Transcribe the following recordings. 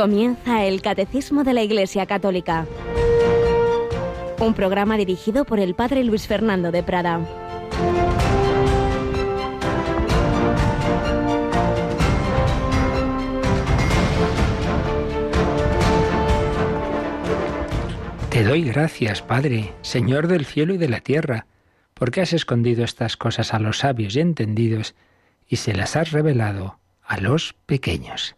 Comienza el Catecismo de la Iglesia Católica. Un programa dirigido por el Padre Luis Fernando de Prada. Te doy gracias, Padre, Señor del cielo y de la tierra, porque has escondido estas cosas a los sabios y entendidos y se las has revelado a los pequeños.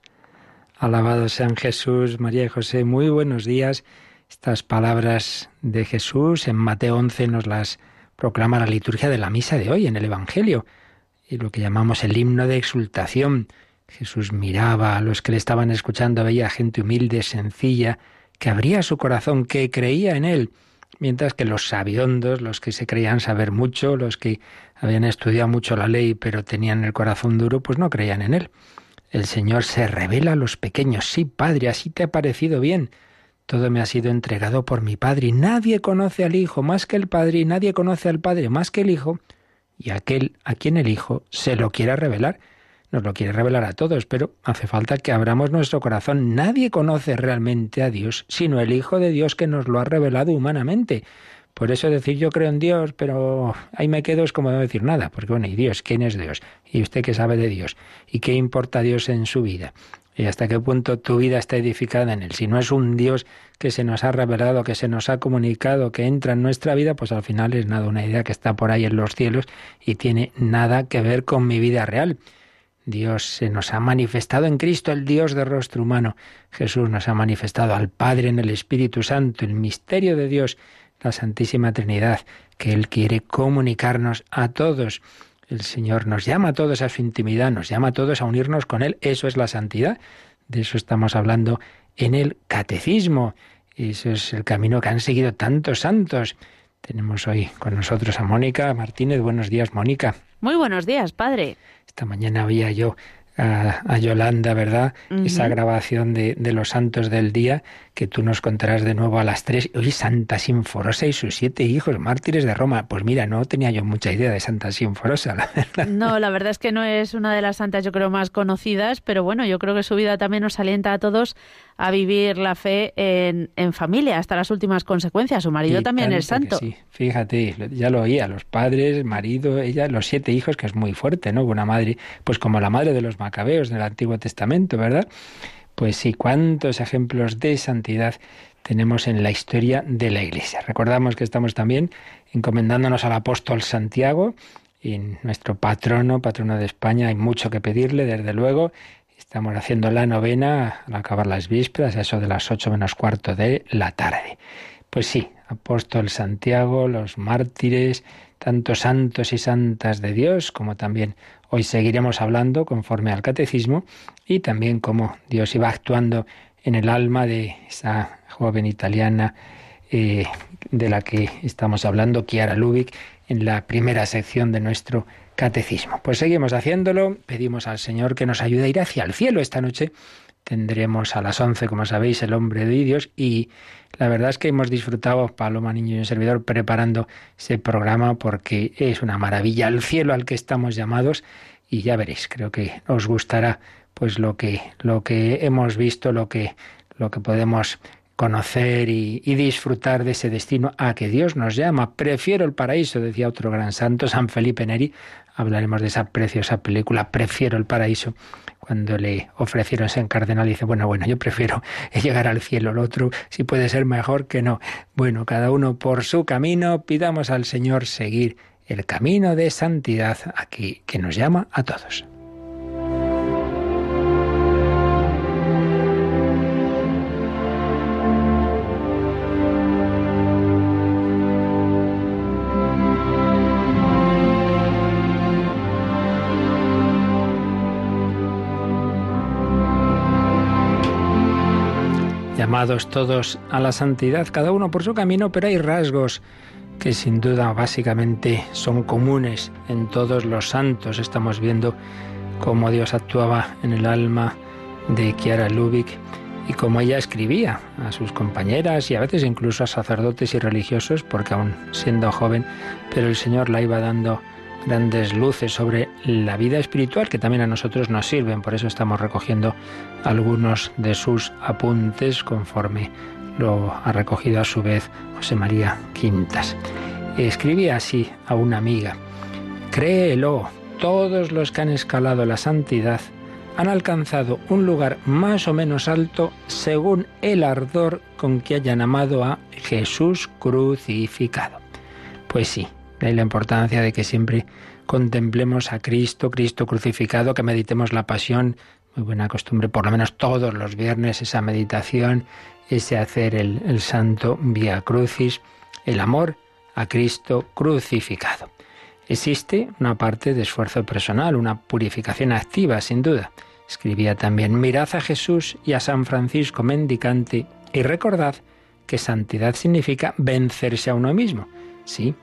Alabado sean Jesús, María y José, muy buenos días. Estas palabras de Jesús en Mateo 11 nos las proclama la liturgia de la misa de hoy en el Evangelio y lo que llamamos el himno de exultación. Jesús miraba a los que le estaban escuchando, veía gente humilde, sencilla, que abría su corazón, que creía en él, mientras que los sabiondos, los que se creían saber mucho, los que habían estudiado mucho la ley pero tenían el corazón duro, pues no creían en él. El Señor se revela a los pequeños. Sí, Padre, así te ha parecido bien. Todo me ha sido entregado por mi Padre y nadie conoce al Hijo más que el Padre y nadie conoce al Padre más que el Hijo y aquel a quien el Hijo se lo quiera revelar. Nos lo quiere revelar a todos, pero hace falta que abramos nuestro corazón. Nadie conoce realmente a Dios, sino el Hijo de Dios que nos lo ha revelado humanamente. Por eso decir yo creo en Dios, pero ahí me quedo es como no decir nada, porque bueno, ¿y Dios? ¿Quién es Dios? ¿Y usted qué sabe de Dios? ¿Y qué importa Dios en su vida? ¿Y hasta qué punto tu vida está edificada en Él? Si no es un Dios que se nos ha revelado, que se nos ha comunicado, que entra en nuestra vida, pues al final es nada, una idea que está por ahí en los cielos y tiene nada que ver con mi vida real. Dios se nos ha manifestado en Cristo, el Dios de rostro humano. Jesús nos ha manifestado al Padre en el Espíritu Santo, el misterio de Dios la Santísima Trinidad, que Él quiere comunicarnos a todos. El Señor nos llama a todos a su intimidad, nos llama a todos a unirnos con Él. Eso es la santidad. De eso estamos hablando en el catecismo. Eso es el camino que han seguido tantos santos. Tenemos hoy con nosotros a Mónica Martínez. Buenos días, Mónica. Muy buenos días, padre. Esta mañana había yo a, Yolanda, ¿verdad? Esa grabación de, de, los santos del día que tú nos contarás de nuevo a las tres. Hoy Santa Sinforosa y sus siete hijos, mártires de Roma. Pues mira, no tenía yo mucha idea de Santa Sinforosa, la verdad. No, la verdad es que no es una de las santas, yo creo, más conocidas, pero bueno, yo creo que su vida también nos alienta a todos a vivir la fe en, en familia hasta las últimas consecuencias. Su marido también es santo. Sí, fíjate, ya lo oía, los padres, marido, ella, los siete hijos, que es muy fuerte, ¿no? Una madre, pues como la madre de los macabeos del Antiguo Testamento, ¿verdad? Pues sí, cuántos ejemplos de santidad tenemos en la historia de la Iglesia. Recordamos que estamos también encomendándonos al apóstol Santiago y nuestro patrono, patrono de España, hay mucho que pedirle, desde luego. Estamos haciendo la novena al acabar las vísperas, eso de las ocho menos cuarto de la tarde. Pues sí, apóstol Santiago, los mártires, tantos santos y santas de Dios, como también hoy seguiremos hablando conforme al catecismo, y también cómo Dios iba actuando en el alma de esa joven italiana eh, de la que estamos hablando, Chiara Lubick, en la primera sección de nuestro catecismo. Pues seguimos haciéndolo, pedimos al Señor que nos ayude a ir hacia el cielo esta noche. Tendremos a las once, como sabéis, el hombre de Dios y la verdad es que hemos disfrutado, Paloma Niño y un servidor, preparando ese programa porque es una maravilla el cielo al que estamos llamados y ya veréis, creo que os gustará pues lo que, lo que hemos visto, lo que, lo que podemos conocer y, disfrutar de ese destino a que Dios nos llama. Prefiero el paraíso, decía otro gran santo, San Felipe Neri. Hablaremos de esa preciosa película, Prefiero el paraíso. Cuando le ofrecieron ser cardenal, dice, bueno, bueno, yo prefiero llegar al cielo, el otro, si puede ser mejor que no. Bueno, cada uno por su camino, pidamos al Señor seguir el camino de santidad aquí que nos llama a todos. Llamados todos a la santidad, cada uno por su camino, pero hay rasgos que sin duda básicamente son comunes en todos los santos. Estamos viendo cómo Dios actuaba en el alma de Chiara Lubick y cómo ella escribía a sus compañeras y a veces incluso a sacerdotes y religiosos, porque aún siendo joven, pero el Señor la iba dando grandes luces sobre la vida espiritual que también a nosotros nos sirven. Por eso estamos recogiendo algunos de sus apuntes conforme lo ha recogido a su vez José María Quintas. Escribía así a una amiga, créelo, todos los que han escalado la santidad han alcanzado un lugar más o menos alto según el ardor con que hayan amado a Jesús crucificado. Pues sí, hay la importancia de que siempre contemplemos a Cristo, Cristo crucificado, que meditemos la pasión, muy buena costumbre, por lo menos todos los viernes, esa meditación, ese hacer el, el santo vía crucis, el amor a Cristo crucificado. Existe una parte de esfuerzo personal, una purificación activa, sin duda. Escribía también, mirad a Jesús y a San Francisco mendicante y recordad que santidad significa vencerse a uno mismo. Sí,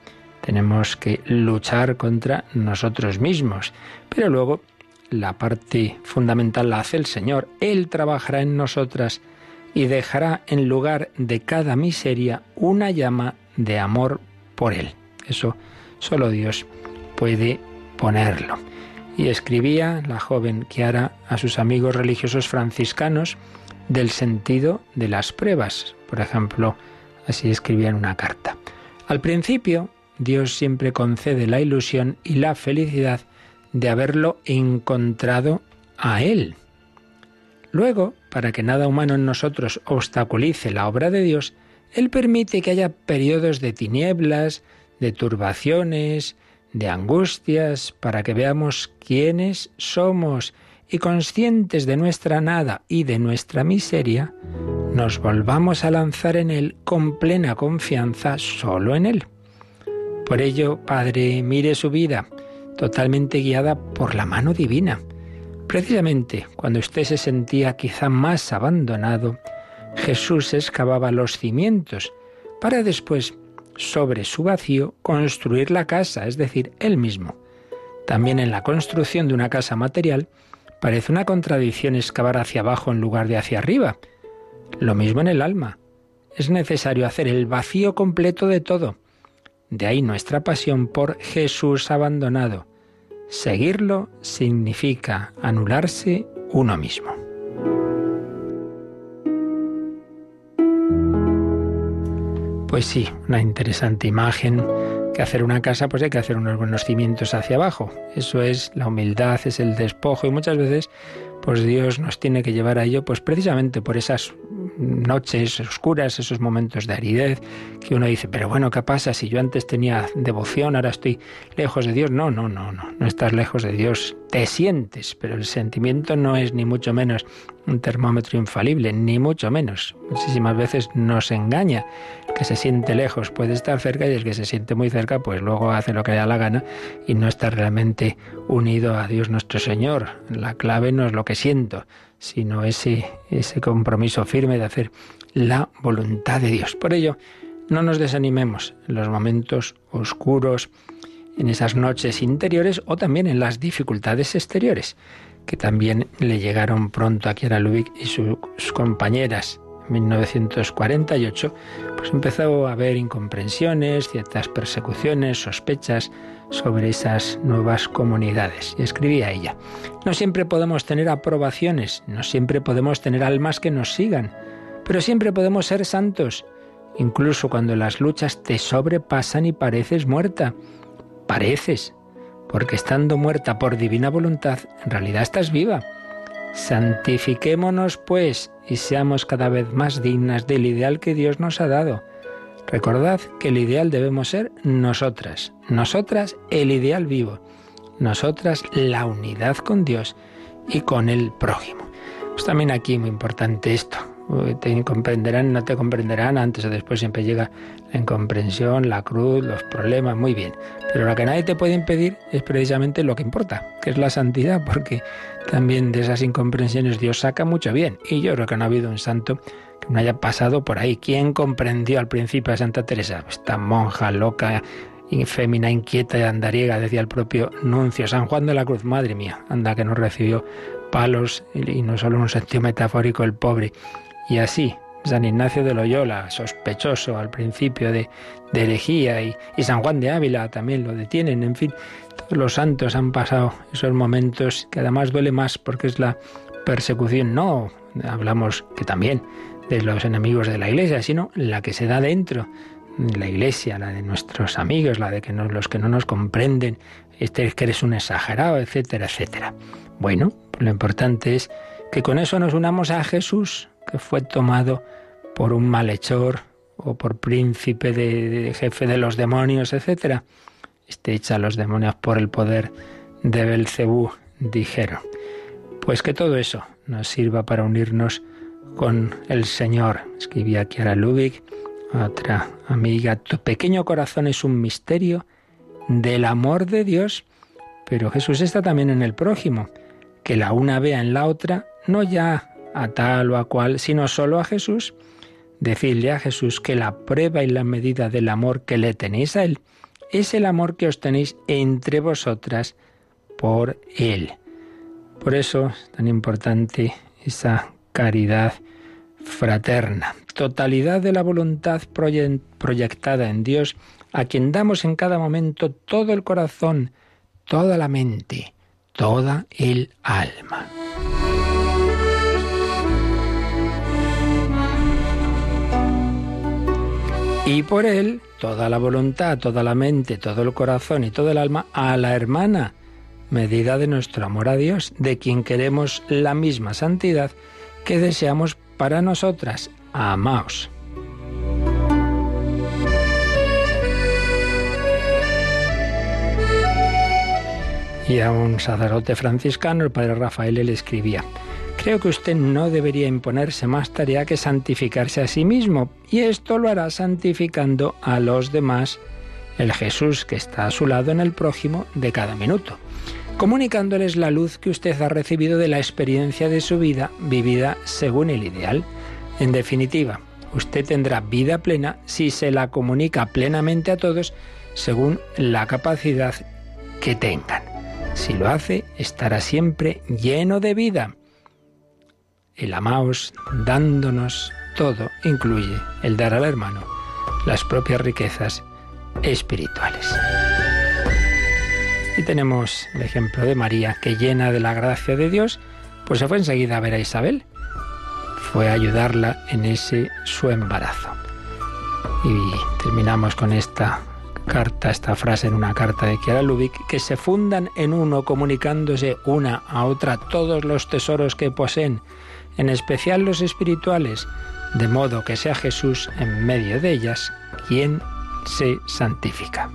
tenemos que luchar contra nosotros mismos, pero luego la parte fundamental la hace el Señor. Él trabajará en nosotras y dejará en lugar de cada miseria una llama de amor por Él. Eso solo Dios puede ponerlo. Y escribía la joven Kiara a sus amigos religiosos franciscanos del sentido de las pruebas. Por ejemplo, así escribía en una carta. Al principio, Dios siempre concede la ilusión y la felicidad de haberlo encontrado a Él. Luego, para que nada humano en nosotros obstaculice la obra de Dios, Él permite que haya periodos de tinieblas, de turbaciones, de angustias, para que veamos quiénes somos y conscientes de nuestra nada y de nuestra miseria, nos volvamos a lanzar en Él con plena confianza solo en Él. Por ello, Padre, mire su vida, totalmente guiada por la mano divina. Precisamente cuando usted se sentía quizá más abandonado, Jesús excavaba los cimientos para después sobre su vacío construir la casa, es decir, él mismo. También en la construcción de una casa material parece una contradicción excavar hacia abajo en lugar de hacia arriba. Lo mismo en el alma. Es necesario hacer el vacío completo de todo. De ahí nuestra pasión por Jesús abandonado. Seguirlo significa anularse uno mismo. Pues sí, una interesante imagen que hacer una casa pues hay que hacer unos buenos cimientos hacia abajo. Eso es la humildad, es el despojo y muchas veces pues Dios nos tiene que llevar a ello pues precisamente por esas noches oscuras, esos momentos de aridez, que uno dice, pero bueno, ¿qué pasa si yo antes tenía devoción, ahora estoy lejos de Dios? No, no, no, no, no estás lejos de Dios, te sientes, pero el sentimiento no es ni mucho menos un termómetro infalible, ni mucho menos. Muchísimas veces nos engaña. El que se siente lejos puede estar cerca y el que se siente muy cerca, pues luego hace lo que le da la gana y no está realmente unido a Dios nuestro Señor. La clave no es lo que siento, sino ese, ese compromiso firme de hacer la voluntad de Dios. Por ello, no nos desanimemos en los momentos oscuros, en esas noches interiores o también en las dificultades exteriores, que también le llegaron pronto a Kiara Lubick y sus compañeras. En 1948, pues empezó a haber incomprensiones, ciertas persecuciones, sospechas sobre esas nuevas comunidades. Y escribía ella, no siempre podemos tener aprobaciones, no siempre podemos tener almas que nos sigan, pero siempre podemos ser santos, incluso cuando las luchas te sobrepasan y pareces muerta. Pareces, porque estando muerta por divina voluntad, en realidad estás viva. Santifiquémonos, pues, y seamos cada vez más dignas del ideal que Dios nos ha dado. Recordad que el ideal debemos ser nosotras, nosotras el ideal vivo, nosotras la unidad con Dios y con el prójimo. Pues también aquí muy importante esto. Te comprenderán, no te comprenderán, antes o después siempre llega la incomprensión, la cruz, los problemas, muy bien. Pero lo que nadie te puede impedir es precisamente lo que importa, que es la santidad, porque también de esas incomprensiones Dios saca mucho bien. Y yo creo que no ha habido un santo que no haya pasado por ahí. ¿Quién comprendió al principio a Santa Teresa? Esta monja loca, infémina, inquieta y andariega, decía el propio nuncio. San Juan de la Cruz, madre mía, anda que no recibió palos y no solo un sentido metafórico el pobre. Y así, San Ignacio de Loyola, sospechoso al principio de, herejía, y, San Juan de Ávila también lo detienen, en fin, todos los santos han pasado esos momentos que además duele más porque es la persecución, no hablamos que también de los enemigos de la iglesia, sino la que se da dentro la iglesia, la de nuestros amigos, la de que no, los que no nos comprenden, este es que eres un exagerado, etcétera, etcétera. Bueno, lo importante es que con eso nos unamos a Jesús, que fue tomado por un malhechor o por príncipe de, jefe de los demonios, etcétera. Este echa a los demonios por el poder de Belcebú, dijeron. Pues que todo eso nos sirva para unirnos con el Señor. Escribía Kiara Lubick, otra amiga, tu pequeño corazón es un misterio del amor de Dios, pero Jesús está también en el prójimo, que la una vea en la otra, no ya a tal o a cual, sino solo a Jesús. Decirle a Jesús que la prueba y la medida del amor que le tenéis a Él es el amor que os tenéis entre vosotras por Él. Por eso es tan importante esa caridad fraterna, totalidad de la voluntad proyectada en Dios, a quien damos en cada momento todo el corazón, toda la mente, toda el alma. Y por él, toda la voluntad, toda la mente, todo el corazón y todo el alma a la hermana, medida de nuestro amor a Dios, de quien queremos la misma santidad que deseamos para nosotras. Amaos. Y a un sacerdote franciscano, el padre Rafael, le escribía, Creo que usted no debería imponerse más tarea que santificarse a sí mismo, y esto lo hará santificando a los demás, el Jesús que está a su lado en el prójimo de cada minuto comunicándoles la luz que usted ha recibido de la experiencia de su vida vivida según el ideal. En definitiva, usted tendrá vida plena si se la comunica plenamente a todos según la capacidad que tengan. Si lo hace, estará siempre lleno de vida. El amaos dándonos todo incluye el dar al hermano las propias riquezas espirituales. Y tenemos el ejemplo de María, que llena de la gracia de Dios, pues se fue enseguida a ver a Isabel. Fue a ayudarla en ese su embarazo. Y terminamos con esta carta, esta frase en una carta de Kiara Lubick, que se fundan en uno comunicándose una a otra todos los tesoros que poseen, en especial los espirituales, de modo que sea Jesús en medio de ellas quien se santifica.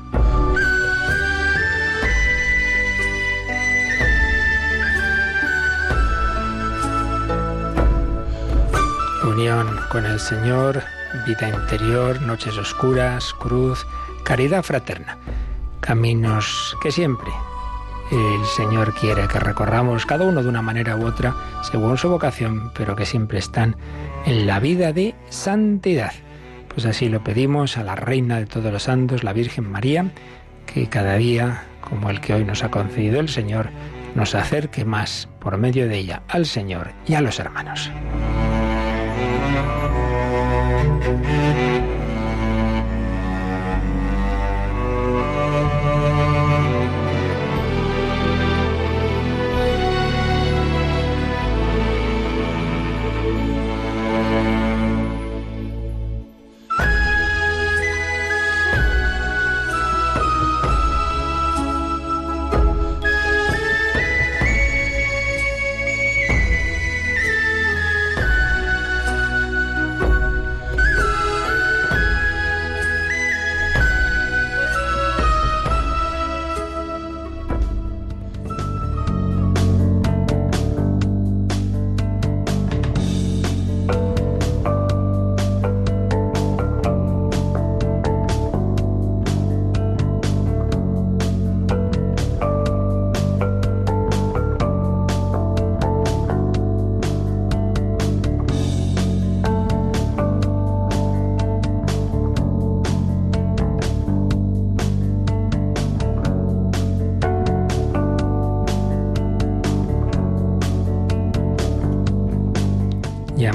unión con el Señor, vida interior, noches oscuras, cruz, caridad fraterna, caminos que siempre el Señor quiere que recorramos cada uno de una manera u otra según su vocación, pero que siempre están en la vida de santidad. Pues así lo pedimos a la Reina de todos los santos, la Virgen María, que cada día, como el que hoy nos ha concedido el Señor, nos acerque más por medio de ella al Señor y a los hermanos.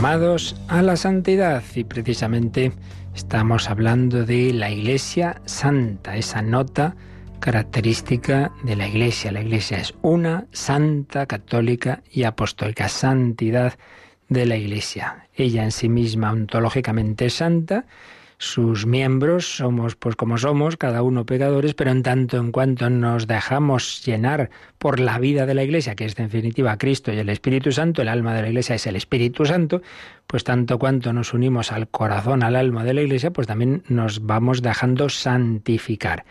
Llamados a la santidad y precisamente estamos hablando de la Iglesia Santa, esa nota característica de la Iglesia. La Iglesia es una, santa, católica y apostólica, santidad de la Iglesia. Ella en sí misma ontológicamente santa, sus miembros somos pues como somos, cada uno pecadores, pero en tanto en cuanto nos dejamos llenar por la vida de la Iglesia, que es en definitiva Cristo y el Espíritu Santo, el alma de la Iglesia es el Espíritu Santo, pues tanto cuanto nos unimos al corazón, al alma de la Iglesia, pues también nos vamos dejando santificar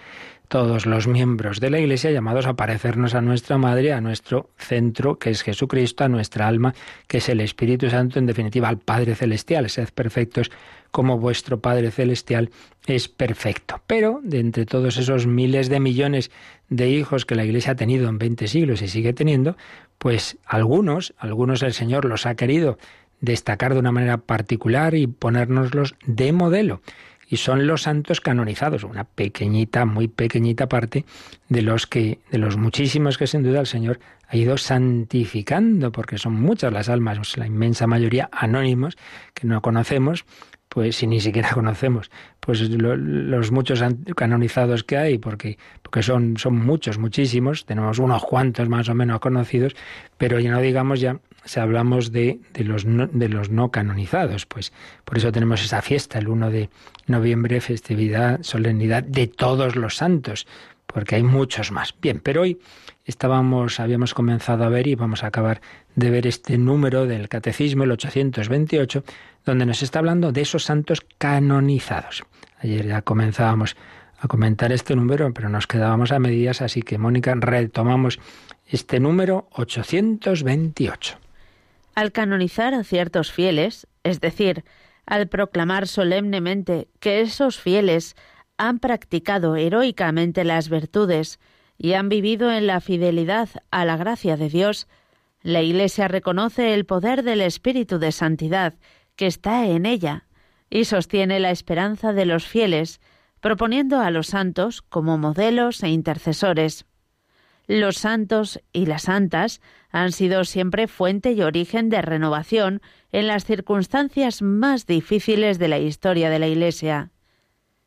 todos los miembros de la Iglesia llamados a parecernos a nuestra Madre, a nuestro centro, que es Jesucristo, a nuestra alma, que es el Espíritu Santo, en definitiva al Padre Celestial. Sed perfectos como vuestro Padre Celestial es perfecto. Pero de entre todos esos miles de millones de hijos que la Iglesia ha tenido en 20 siglos y sigue teniendo, pues algunos, algunos el Señor los ha querido destacar de una manera particular y ponérnoslos de modelo y son los santos canonizados, una pequeñita, muy pequeñita parte de los que de los muchísimos que sin duda el Señor ha ido santificando, porque son muchas las almas, la inmensa mayoría anónimos que no conocemos, pues si ni siquiera conocemos pues los muchos canonizados que hay, porque, porque son, son muchos, muchísimos, tenemos unos cuantos más o menos conocidos, pero ya no digamos ya si hablamos de, de, los no, de los no canonizados, pues por eso tenemos esa fiesta el 1 de noviembre, festividad, solemnidad de todos los santos, porque hay muchos más. Bien, pero hoy estábamos, habíamos comenzado a ver y vamos a acabar de ver este número del Catecismo, el 828, donde nos está hablando de esos santos canonizados. Ayer ya comenzábamos a comentar este número, pero nos quedábamos a medias, así que Mónica, retomamos este número 828. Al canonizar a ciertos fieles, es decir, al proclamar solemnemente que esos fieles han practicado heroicamente las virtudes y han vivido en la fidelidad a la gracia de Dios, la Iglesia reconoce el poder del Espíritu de Santidad que está en ella y sostiene la esperanza de los fieles, proponiendo a los santos como modelos e intercesores. Los santos y las santas han sido siempre fuente y origen de renovación en las circunstancias más difíciles de la historia de la Iglesia.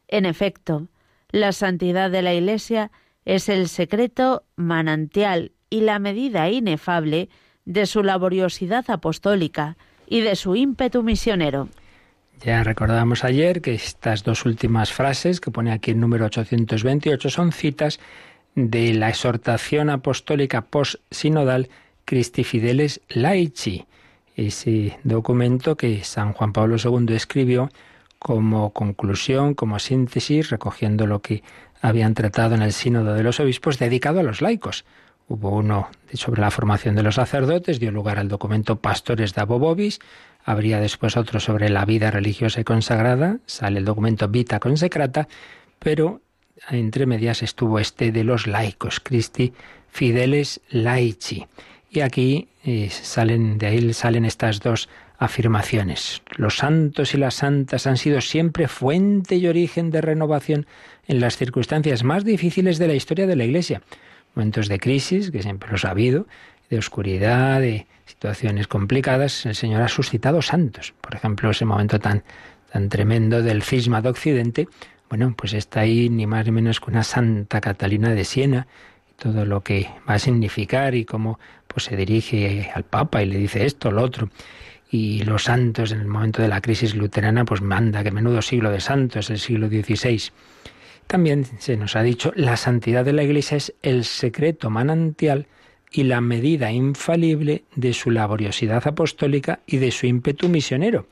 En efecto, la santidad de la Iglesia es el secreto manantial y la medida inefable de su laboriosidad apostólica y de su ímpetu misionero. Ya recordábamos ayer que estas dos últimas frases que pone aquí el número 828 son citas de la exhortación apostólica post-sinodal Christi Fideles Laici, ese documento que San Juan Pablo II escribió como conclusión, como síntesis, recogiendo lo que habían tratado en el Sínodo de los Obispos, dedicado a los laicos. Hubo uno sobre la formación de los sacerdotes, dio lugar al documento Pastores de Abobobis, habría después otro sobre la vida religiosa y consagrada, sale el documento Vita Consecrata, pero entre medias estuvo este de los laicos, Christi Fideles Laici. Y aquí eh, salen, de ahí salen estas dos afirmaciones. Los santos y las santas han sido siempre fuente y origen de renovación en las circunstancias más difíciles de la historia de la Iglesia. Momentos de crisis, que siempre los ha habido, de oscuridad, de situaciones complicadas, el Señor ha suscitado santos. Por ejemplo, ese momento tan, tan tremendo del cisma de Occidente, bueno, pues está ahí ni más ni menos que una Santa Catalina de Siena, todo lo que va a significar y cómo pues se dirige al Papa y le dice esto, lo otro. Y los santos en el momento de la crisis luterana, pues manda que menudo siglo de santos, el siglo XVI. También se nos ha dicho, la santidad de la Iglesia es el secreto manantial y la medida infalible de su laboriosidad apostólica y de su ímpetu misionero.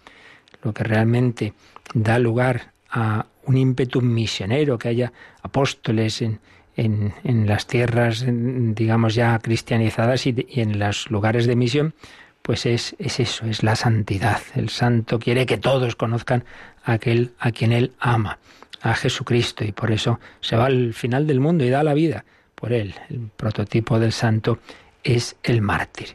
Lo que realmente da lugar a un ímpetu misionero, que haya apóstoles en, en, las tierras, digamos, ya cristianizadas y, en los lugares de misión, pues es, es, eso, es la santidad. El santo quiere que todos conozcan a aquel a quien él ama, a Jesucristo, y por eso se va al final del mundo y da la vida por él. El prototipo del santo es el mártir.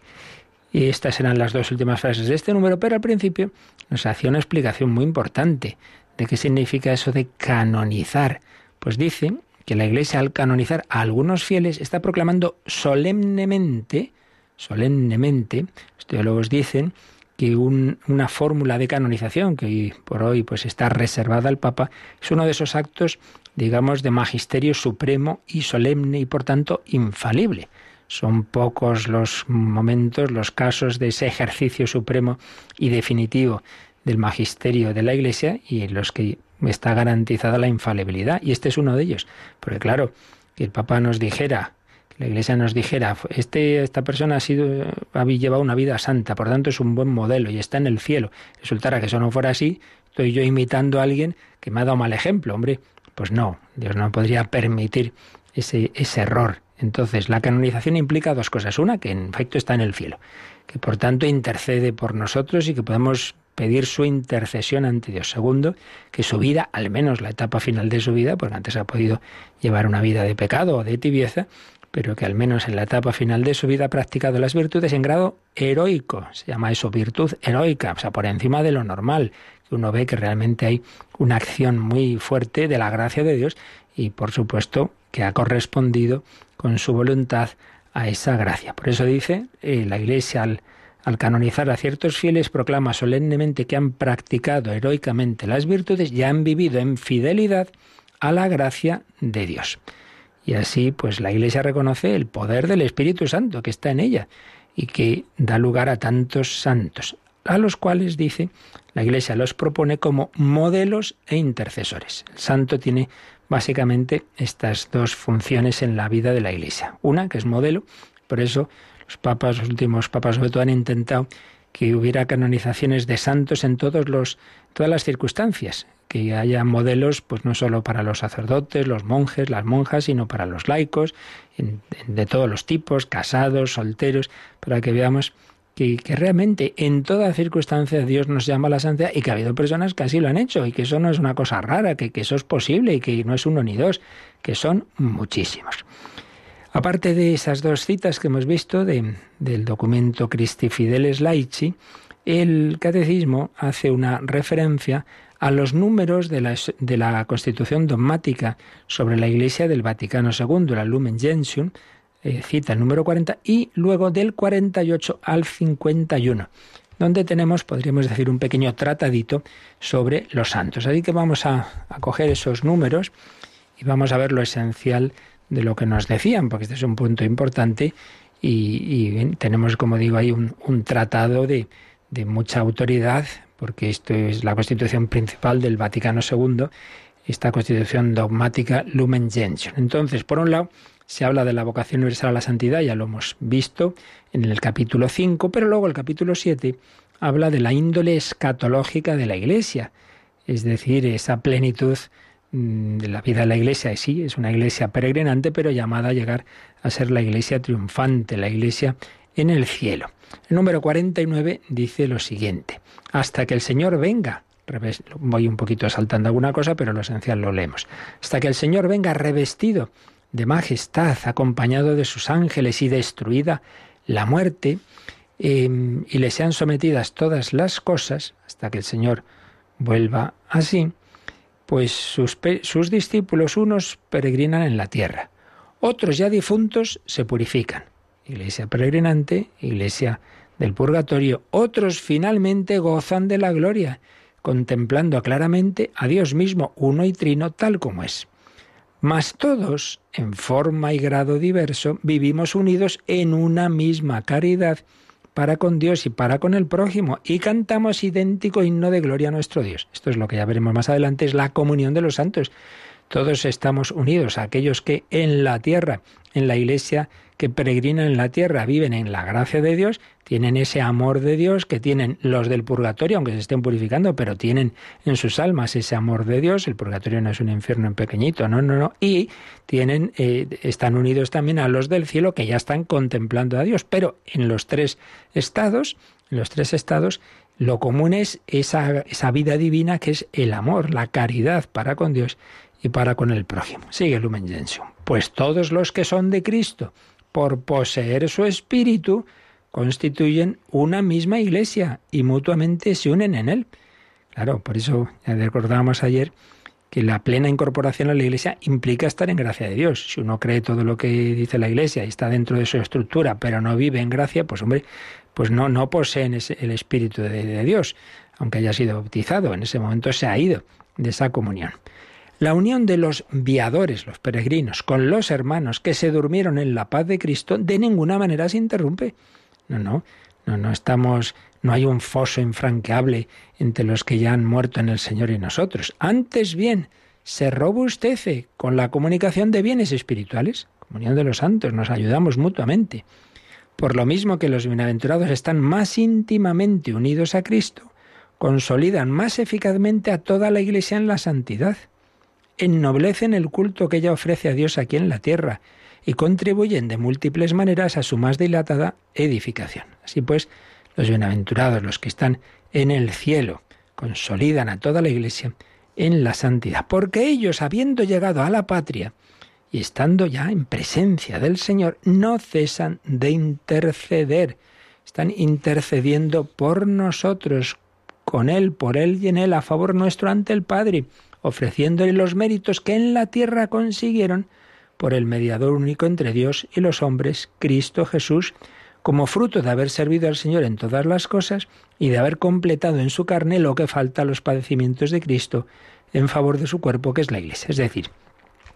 Y estas eran las dos últimas frases de este número, pero al principio nos hacía una explicación muy importante ¿De qué significa eso de canonizar? Pues dice que la Iglesia al canonizar a algunos fieles está proclamando solemnemente, solemnemente, los teólogos dicen que una fórmula de canonización que hoy por hoy pues está reservada al Papa es uno de esos actos, digamos, de magisterio supremo y solemne y por tanto infalible. Son pocos los momentos, los casos de ese ejercicio supremo y definitivo del magisterio de la Iglesia y en los que está garantizada la infalibilidad. Y este es uno de ellos. Porque claro, que el Papa nos dijera, que la Iglesia nos dijera, este, esta persona ha sido, ha llevado una vida santa, por tanto es un buen modelo y está en el cielo. Resultara que eso no fuera así, estoy yo imitando a alguien que me ha dado mal ejemplo, hombre. Pues no, Dios no podría permitir ese, ese error. Entonces, la canonización implica dos cosas. Una, que en efecto está en el cielo, que por tanto intercede por nosotros y que podemos pedir su intercesión ante Dios. Segundo, que su vida, al menos la etapa final de su vida, porque antes ha podido llevar una vida de pecado o de tibieza, pero que al menos en la etapa final de su vida ha practicado las virtudes en grado heroico. Se llama eso virtud heroica, o sea, por encima de lo normal. Uno ve que realmente hay una acción muy fuerte de la gracia de Dios y, por supuesto, que ha correspondido con su voluntad a esa gracia. Por eso dice eh, la Iglesia al, al canonizar a ciertos fieles proclama solemnemente que han practicado heroicamente las virtudes y han vivido en fidelidad a la gracia de Dios. Y así, pues la Iglesia reconoce el poder del Espíritu Santo que está en ella y que da lugar a tantos santos, a los cuales, dice, la Iglesia los propone como modelos e intercesores. El santo tiene básicamente estas dos funciones en la vida de la Iglesia. Una, que es modelo, por eso los papas, los últimos papas sobre todo, han intentado que hubiera canonizaciones de santos en todos los, todas las circunstancias, que haya modelos, pues no solo para los sacerdotes, los monjes, las monjas, sino para los laicos, de todos los tipos, casados, solteros, para que veamos que, realmente en todas circunstancias Dios nos llama a la santidad y que ha habido personas que así lo han hecho y que eso no es una cosa rara, que, que eso es posible y que no es uno ni dos, que son muchísimos. Aparte de esas dos citas que hemos visto de, del documento Christi Fideles Laici, el catecismo hace una referencia a los números de la, Constitución dogmática sobre la Iglesia del Vaticano II, la Lumen Gentium, eh, cita el número 40, y luego del 48 al 51, donde tenemos, podríamos decir, un pequeño tratadito sobre los santos. Así que vamos a, coger esos números y vamos a ver lo esencial de lo que nos decían, porque este es un punto importante y, tenemos, como digo, ahí un, tratado de, de, mucha autoridad, porque esto es la constitución principal del Vaticano II, esta constitución dogmática Lumen Gentium. Entonces, por un lado, se habla de la vocación universal a la santidad, ya lo hemos visto en el capítulo 5, pero luego el capítulo 7 habla de la índole escatológica de la Iglesia, es decir, esa plenitud la vida de la Iglesia. Sí, es una Iglesia peregrinante, pero llamada a llegar a ser la Iglesia triunfante, la Iglesia en el cielo. El número 49 dice lo siguiente, hasta que el Señor venga. Voy un poquito saltando alguna cosa, pero lo esencial lo leemos. Hasta que el Señor venga revestido de majestad, acompañado de sus ángeles y destruida la muerte, em, y le sean sometidas todas las cosas, hasta que el Señor vuelva así, pues sus, sus discípulos unos peregrinan en la tierra, otros ya difuntos se purifican. Iglesia peregrinante, iglesia del purgatorio, otros finalmente gozan de la gloria, contemplando claramente a Dios mismo, uno y trino, tal como es. Mas todos, en forma y grado diverso, vivimos unidos en una misma caridad para con Dios y para con el prójimo, y cantamos idéntico himno de gloria a nuestro Dios. Esto es lo que ya veremos más adelante, es la comunión de los santos. Todos estamos unidos, aquellos que en la tierra, en la iglesia, que peregrinan en la tierra, viven en la gracia de Dios, tienen ese amor de Dios que tienen los del purgatorio, aunque se estén purificando, pero tienen en sus almas ese amor de Dios. El purgatorio no es un infierno en pequeñito, no, no, no. Y tienen, eh, están unidos también a los del cielo que ya están contemplando a Dios. Pero en los tres estados, en los tres estados, lo común es esa, esa vida divina que es el amor, la caridad para con Dios y para con el prójimo. Sigue Lumen Gentium. Pues todos los que son de Cristo, por poseer su espíritu, constituyen una misma iglesia y mutuamente se unen en él. Claro, por eso recordábamos ayer que la plena incorporación a la Iglesia implica estar en gracia de Dios. Si uno cree todo lo que dice la Iglesia y está dentro de su estructura, pero no vive en gracia, pues hombre, pues no, no poseen el Espíritu de Dios, aunque haya sido bautizado, en ese momento se ha ido de esa comunión. La unión de los viadores, los peregrinos, con los hermanos que se durmieron en la paz de Cristo, de ninguna manera se interrumpe. No, no, no, no estamos, no hay un foso infranqueable entre los que ya han muerto en el Señor y nosotros. Antes bien, se robustece con la comunicación de bienes espirituales, comunión de los santos, nos ayudamos mutuamente. Por lo mismo que los bienaventurados están más íntimamente unidos a Cristo, consolidan más eficazmente a toda la Iglesia en la santidad ennoblecen el culto que ella ofrece a Dios aquí en la tierra y contribuyen de múltiples maneras a su más dilatada edificación. Así pues, los bienaventurados, los que están en el cielo, consolidan a toda la Iglesia en la santidad, porque ellos, habiendo llegado a la patria y estando ya en presencia del Señor, no cesan de interceder. Están intercediendo por nosotros, con Él, por Él y en Él, a favor nuestro ante el Padre ofreciéndole los méritos que en la tierra consiguieron por el mediador único entre Dios y los hombres, Cristo Jesús, como fruto de haber servido al Señor en todas las cosas y de haber completado en su carne lo que falta a los padecimientos de Cristo en favor de su cuerpo, que es la Iglesia. Es decir,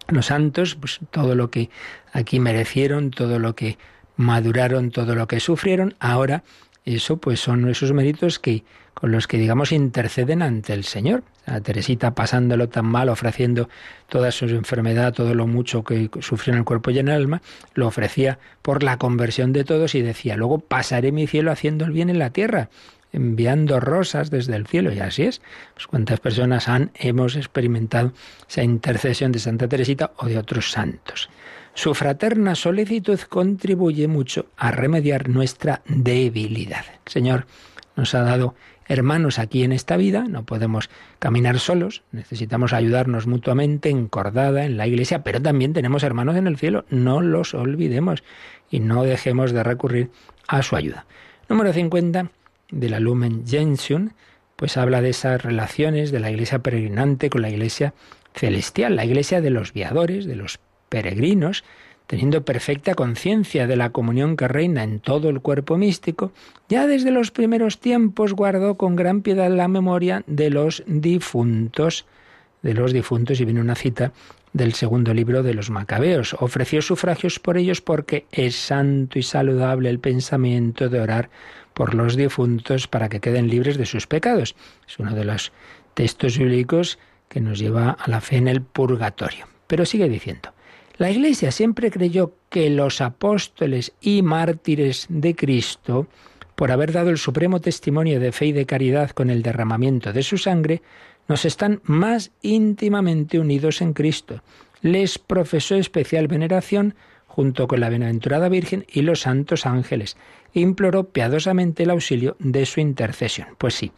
los santos, pues todo lo que aquí merecieron, todo lo que maduraron, todo lo que sufrieron, ahora eso pues son esos méritos que con los que digamos interceden ante el Señor. A Teresita pasándolo tan mal, ofreciendo toda su enfermedad, todo lo mucho que sufrió en el cuerpo y en el alma, lo ofrecía por la conversión de todos y decía, luego pasaré mi cielo haciendo el bien en la tierra enviando rosas desde el cielo, y así es. Pues cuántas personas han, hemos experimentado esa intercesión de Santa Teresita o de otros santos. Su fraterna solicitud contribuye mucho a remediar nuestra debilidad. Señor nos ha dado hermanos aquí en esta vida, no podemos caminar solos, necesitamos ayudarnos mutuamente, encordada en la iglesia, pero también tenemos hermanos en el cielo, no los olvidemos y no dejemos de recurrir a su ayuda. Número 50 de la Lumen Gentium, pues habla de esas relaciones de la iglesia peregrinante con la iglesia celestial, la iglesia de los viadores, de los peregrinos, teniendo perfecta conciencia de la comunión que reina en todo el cuerpo místico, ya desde los primeros tiempos guardó con gran piedad la memoria de los difuntos, de los difuntos, y viene una cita del segundo libro de los Macabeos. Ofreció sufragios por ellos porque es santo y saludable el pensamiento de orar por los difuntos para que queden libres de sus pecados. Es uno de los textos bíblicos que nos lleva a la fe en el purgatorio. Pero sigue diciendo, la Iglesia siempre creyó que los apóstoles y mártires de Cristo, por haber dado el supremo testimonio de fe y de caridad con el derramamiento de su sangre, nos están más íntimamente unidos en Cristo. Les profesó especial veneración junto con la bienaventurada Virgen y los santos ángeles. Imploró piadosamente el auxilio de su intercesión. Pues sí,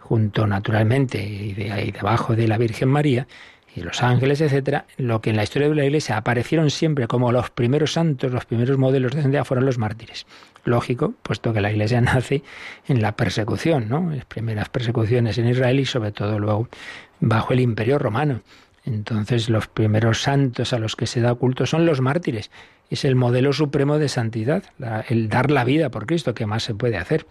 junto naturalmente y, debajo de la Virgen María, y los ángeles, etcétera, lo que en la historia de la Iglesia aparecieron siempre como los primeros santos, los primeros modelos de santidad fueron los mártires. Lógico, puesto que la Iglesia nace en la persecución, ¿no? Las primeras persecuciones en Israel y sobre todo luego bajo el Imperio Romano. Entonces los primeros santos a los que se da culto son los mártires. Es el modelo supremo de santidad, el dar la vida por Cristo, que más se puede hacer.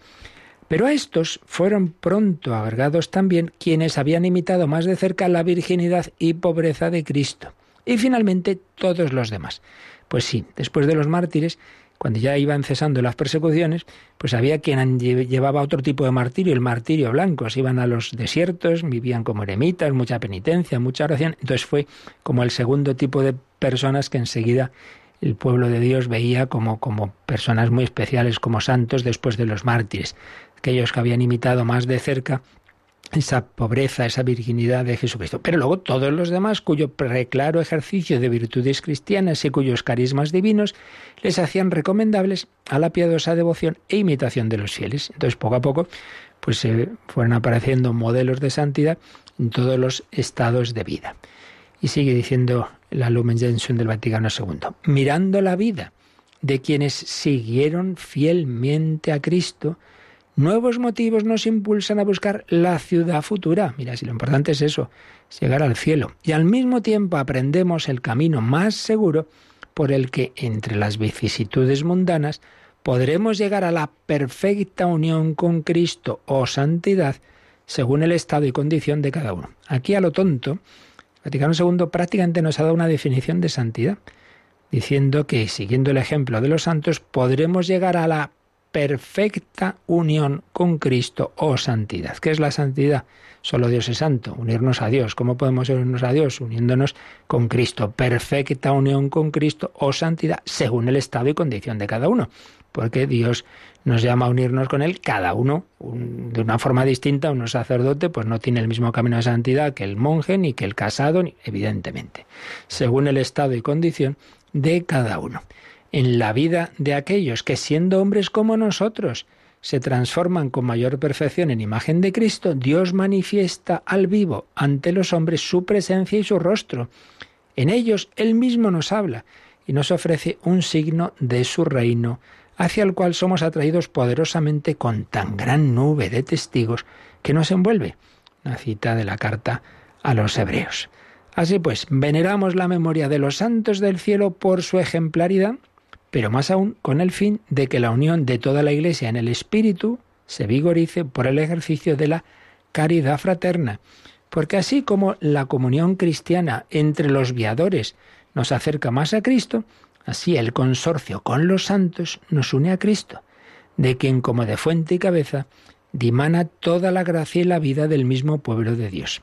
Pero a estos fueron pronto agregados también quienes habían imitado más de cerca la virginidad y pobreza de Cristo. Y finalmente todos los demás. Pues sí, después de los mártires, cuando ya iban cesando las persecuciones, pues había quien llevaba otro tipo de martirio, el martirio blanco. Se iban a los desiertos, vivían como eremitas, mucha penitencia, mucha oración. Entonces fue como el segundo tipo de personas que enseguida el pueblo de Dios veía como, como personas muy especiales, como santos después de los mártires aquellos que habían imitado más de cerca esa pobreza, esa virginidad de Jesucristo. Pero luego todos los demás, cuyo preclaro ejercicio de virtudes cristianas y cuyos carismas divinos les hacían recomendables a la piadosa devoción e imitación de los fieles. Entonces, poco a poco, pues se fueron apareciendo modelos de santidad en todos los estados de vida. Y sigue diciendo la Lumen Gentium del Vaticano II, mirando la vida de quienes siguieron fielmente a Cristo, Nuevos motivos nos impulsan a buscar la ciudad futura. Mira, si lo importante es eso, llegar al cielo. Y al mismo tiempo aprendemos el camino más seguro por el que, entre las vicisitudes mundanas, podremos llegar a la perfecta unión con Cristo o santidad según el estado y condición de cada uno. Aquí a lo tonto, Vaticano II prácticamente nos ha dado una definición de santidad, diciendo que, siguiendo el ejemplo de los santos, podremos llegar a la perfecta unión con Cristo o santidad. ¿Qué es la santidad? Solo Dios es santo, unirnos a Dios. ¿Cómo podemos unirnos a Dios? Uniéndonos con Cristo. Perfecta unión con Cristo o santidad según el estado y condición de cada uno. Porque Dios nos llama a unirnos con Él, cada uno de una forma distinta. Un sacerdote pues no tiene el mismo camino de santidad que el monje, ni que el casado, evidentemente. Según el estado y condición de cada uno en la vida de aquellos que siendo hombres como nosotros se transforman con mayor perfección en imagen de Cristo, Dios manifiesta al vivo ante los hombres su presencia y su rostro. En ellos Él mismo nos habla y nos ofrece un signo de su reino, hacia el cual somos atraídos poderosamente con tan gran nube de testigos que nos envuelve. Una cita de la carta a los hebreos. Así pues, veneramos la memoria de los santos del cielo por su ejemplaridad, pero más aún con el fin de que la unión de toda la Iglesia en el Espíritu se vigorice por el ejercicio de la caridad fraterna. Porque así como la comunión cristiana entre los viadores nos acerca más a Cristo, así el consorcio con los santos nos une a Cristo, de quien como de fuente y cabeza dimana toda la gracia y la vida del mismo pueblo de Dios.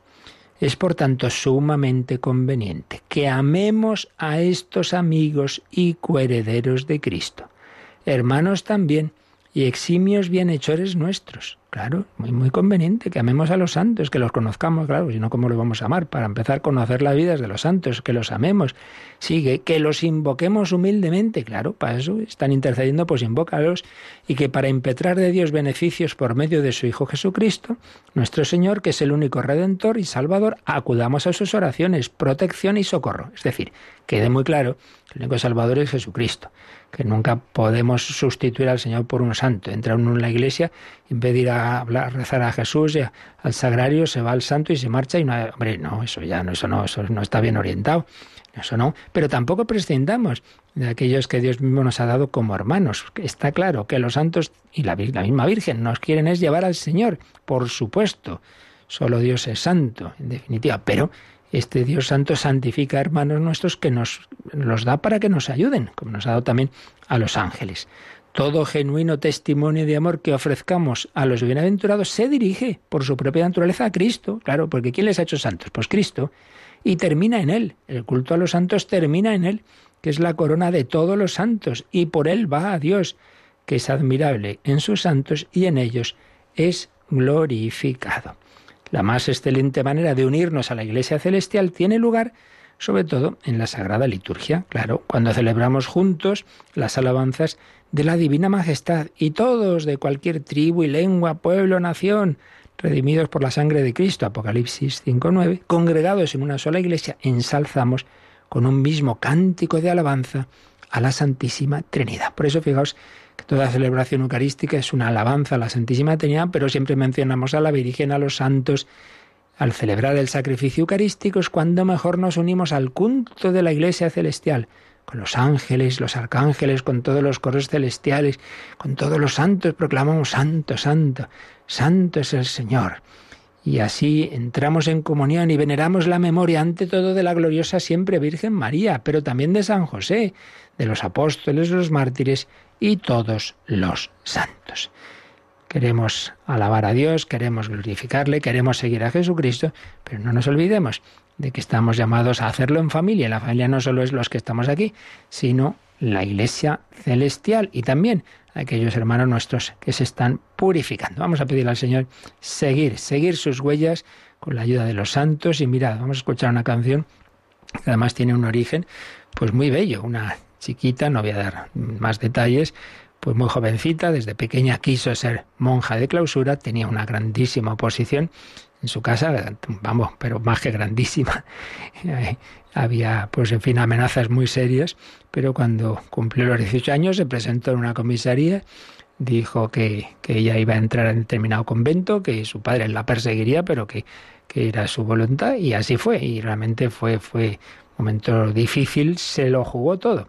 Es por tanto sumamente conveniente que amemos a estos amigos y coherederos de Cristo, hermanos también y eximios bienhechores nuestros, Claro, muy, muy conveniente que amemos a los santos, que los conozcamos, claro, si no, ¿cómo los vamos a amar? Para empezar, conocer la vida de los santos, que los amemos. Sigue, que los invoquemos humildemente, claro, para eso están intercediendo, pues invócalos. Y que para impetrar de Dios beneficios por medio de su Hijo Jesucristo, nuestro Señor, que es el único Redentor y Salvador, acudamos a sus oraciones, protección y socorro. Es decir, quede muy claro el único Salvador es Jesucristo que nunca podemos sustituir al Señor por un santo. Entra uno en la iglesia, en vez de ir a, rezar a Jesús al sagrario, se va al santo y se marcha y no, hombre, no, eso ya no, eso no, eso no está bien orientado. Eso no, pero tampoco prescindamos de aquellos que Dios mismo nos ha dado como hermanos. Está claro que los santos y la, la misma Virgen nos quieren es llevar al Señor, por supuesto. Solo Dios es santo, en definitiva, pero este Dios Santo santifica hermanos nuestros que nos los da para que nos ayuden, como nos ha dado también a los ángeles. Todo genuino testimonio de amor que ofrezcamos a los bienaventurados se dirige por su propia naturaleza a Cristo, claro, porque ¿quién les ha hecho santos? Pues Cristo, y termina en Él. El culto a los santos termina en Él, que es la corona de todos los santos, y por Él va a Dios, que es admirable en sus santos y en ellos es glorificado. La más excelente manera de unirnos a la Iglesia Celestial tiene lugar sobre todo en la Sagrada Liturgia, claro, cuando celebramos juntos las alabanzas de la Divina Majestad y todos de cualquier tribu y lengua, pueblo, nación, redimidos por la sangre de Cristo, Apocalipsis 5.9, congregados en una sola iglesia, ensalzamos con un mismo cántico de alabanza a la Santísima Trinidad. Por eso fijaos toda celebración eucarística es una alabanza a la Santísima Trinidad, pero siempre mencionamos a la Virgen, a los santos. Al celebrar el sacrificio eucarístico es cuando mejor nos unimos al culto de la Iglesia celestial, con los ángeles, los arcángeles, con todos los coros celestiales, con todos los santos, proclamamos Santo, Santo, Santo es el Señor. Y así entramos en comunión y veneramos la memoria ante todo de la gloriosa siempre Virgen María, pero también de San José, de los apóstoles, los mártires y todos los santos. Queremos alabar a Dios, queremos glorificarle, queremos seguir a Jesucristo, pero no nos olvidemos de que estamos llamados a hacerlo en familia. La familia no solo es los que estamos aquí, sino la iglesia celestial y también aquellos hermanos nuestros que se están purificando. Vamos a pedirle al Señor seguir, seguir sus huellas con la ayuda de los santos y mirad, vamos a escuchar una canción que además tiene un origen pues muy bello, una chiquita, no voy a dar más detalles, pues muy jovencita, desde pequeña quiso ser monja de clausura, tenía una grandísima oposición en su casa, vamos, pero más que grandísima. Había, pues en fin, amenazas muy serias, pero cuando cumplió los 18 años se presentó en una comisaría, dijo que, que ella iba a entrar en determinado convento, que su padre la perseguiría, pero que, que era su voluntad, y así fue, y realmente fue, fue un momento difícil, se lo jugó todo.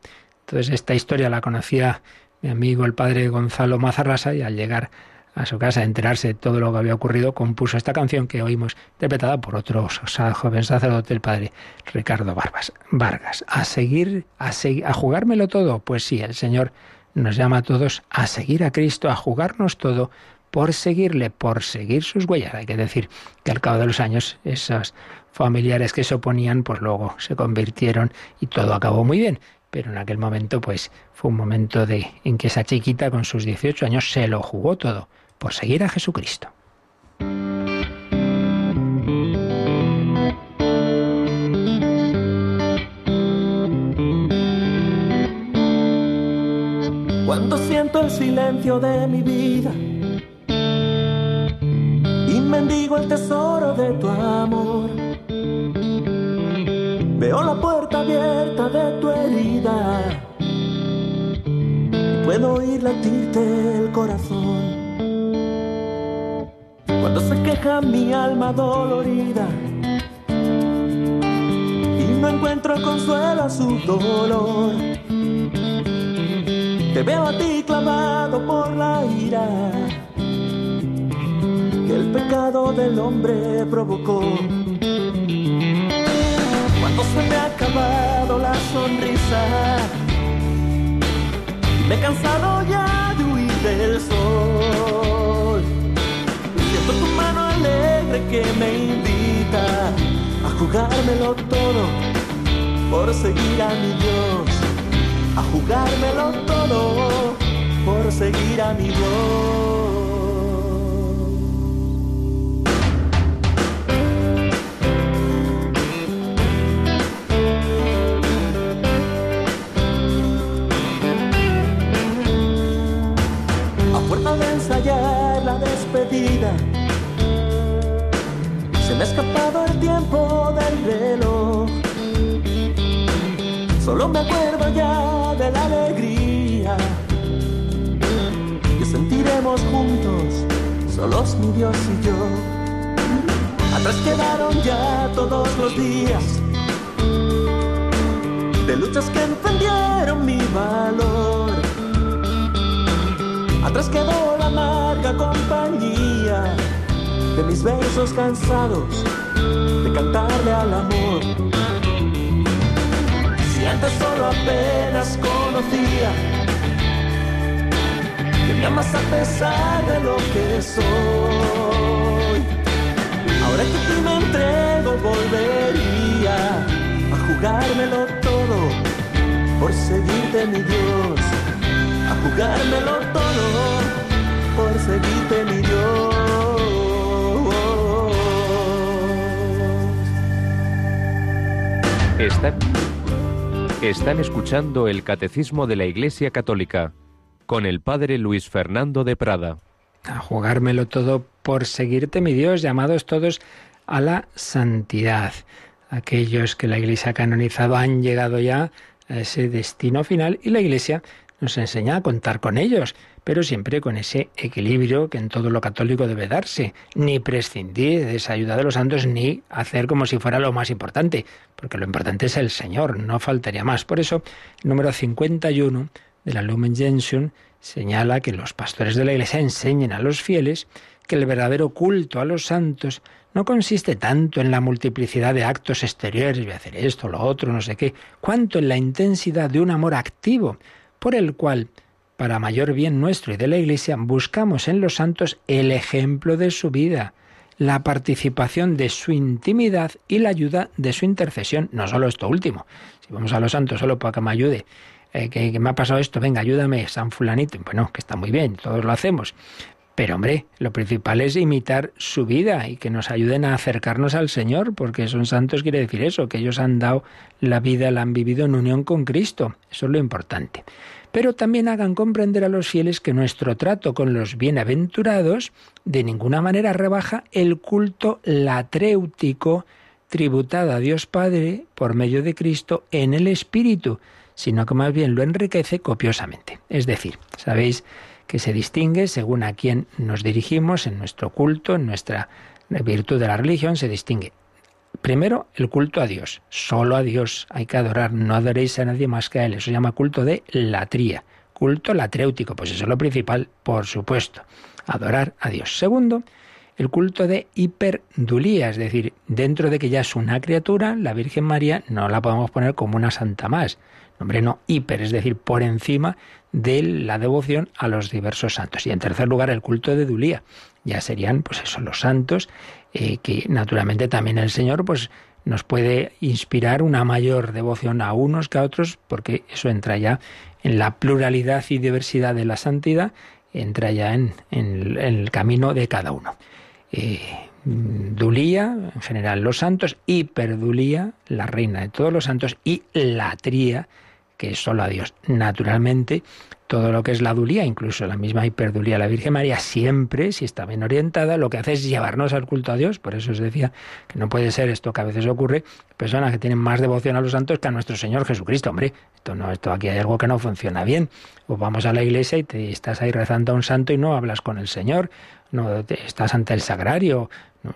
Entonces esta historia la conocía mi amigo el padre Gonzalo Mazarrasa y al llegar a su casa a enterarse de todo lo que había ocurrido, compuso esta canción que oímos interpretada por otro joven sacerdote, el padre Ricardo Barbas, Vargas. A seguir, a, a jugármelo todo. Pues sí, el Señor nos llama a todos a seguir a Cristo, a jugarnos todo por seguirle, por seguir sus huellas. Hay que decir que al cabo de los años esos familiares que se oponían, pues luego se convirtieron y todo acabó muy bien pero en aquel momento pues fue un momento de en que esa chiquita con sus 18 años se lo jugó todo por seguir a Jesucristo. Cuando siento el silencio de mi vida y mendigo el tesoro de tu amor, veo la puerta abierta de tu herida y puedo oír latirte el corazón. Cuando se queja mi alma dolorida y no encuentro consuelo a su dolor. Te veo a ti clavado por la ira que el pecado del hombre provocó. Se me ha acabado la sonrisa. Me he cansado ya de huir del sol. Tu mano alegre que me invita a jugármelo todo por seguir a mi Dios, a jugármelo todo por seguir a mi Dios. La despedida me ha escapado el tiempo del reloj. Solo me acuerdo ya de la alegría que sentiremos juntos, solos mi Dios y yo. Atrás quedaron ya todos los días de luchas que encendieron mi valor. Atrás quedó la amarga compañía de mis versos cansados de cantarle al amor. Si antes solo apenas conocía que me amas a pesar de lo que soy. Ahora que tú me entrego volvería a jugármelo todo por seguirte mi Dios, a jugármelo todo por seguirte mi Dios. Están, escuchando el Catecismo de la Iglesia Católica con el Padre Luis Fernando de Prada. A jugármelo todo por seguirte, mi Dios, llamados todos a la santidad. Aquellos que la Iglesia ha canonizado han llegado ya a ese destino final y la Iglesia nos enseña a contar con ellos pero siempre con ese equilibrio que en todo lo católico debe darse, ni prescindir de esa ayuda de los santos, ni hacer como si fuera lo más importante, porque lo importante es el Señor, no faltaría más. Por eso, el número 51 de la Lumen Gentium señala que los pastores de la Iglesia enseñen a los fieles que el verdadero culto a los santos no consiste tanto en la multiplicidad de actos exteriores, voy a hacer esto, lo otro, no sé qué, cuanto en la intensidad de un amor activo, por el cual para mayor bien nuestro y de la Iglesia, buscamos en los santos el ejemplo de su vida, la participación de su intimidad y la ayuda de su intercesión, no solo esto último. Si vamos a los santos solo para que me ayude, eh, que, me ha pasado esto, venga, ayúdame, San Fulanito. Bueno, que está muy bien, todos lo hacemos. Pero hombre, lo principal es imitar su vida y que nos ayuden a acercarnos al Señor, porque son santos quiere decir eso, que ellos han dado la vida, la han vivido en unión con Cristo. Eso es lo importante pero también hagan comprender a los fieles que nuestro trato con los bienaventurados de ninguna manera rebaja el culto latréutico tributado a Dios Padre por medio de Cristo en el Espíritu, sino que más bien lo enriquece copiosamente. Es decir, sabéis que se distingue según a quién nos dirigimos en nuestro culto, en nuestra virtud de la religión, se distingue Primero, el culto a Dios. Solo a Dios hay que adorar. No adoréis a nadie más que a Él. Eso se llama culto de latría. culto latréutico, pues eso es lo principal, por supuesto, adorar a Dios. Segundo, el culto de hiperdulía, es decir, dentro de que ya es una criatura, la Virgen María no la podemos poner como una santa más. Hombre, no, hiper, es decir, por encima de la devoción a los diversos santos. Y en tercer lugar, el culto de Dulía. Ya serían, pues eso, los santos, eh, que naturalmente también el Señor, pues nos puede inspirar una mayor devoción a unos que a otros, porque eso entra ya en la pluralidad y diversidad de la santidad, entra ya en, el camino de cada uno. Eh, Dulía, en general los santos, hiperdulía, la reina de todos los santos, y latría, solo a Dios. Naturalmente, todo lo que es la dulía, incluso la misma hiperdulía, la Virgen María, siempre, si está bien orientada, lo que hace es llevarnos al culto a Dios. Por eso os decía que no puede ser esto que a veces ocurre, personas que tienen más devoción a los santos que a nuestro Señor Jesucristo. Hombre, esto no, esto aquí hay algo que no funciona bien. O vamos a la iglesia y te estás ahí rezando a un santo y no hablas con el Señor, no estás ante el sagrario,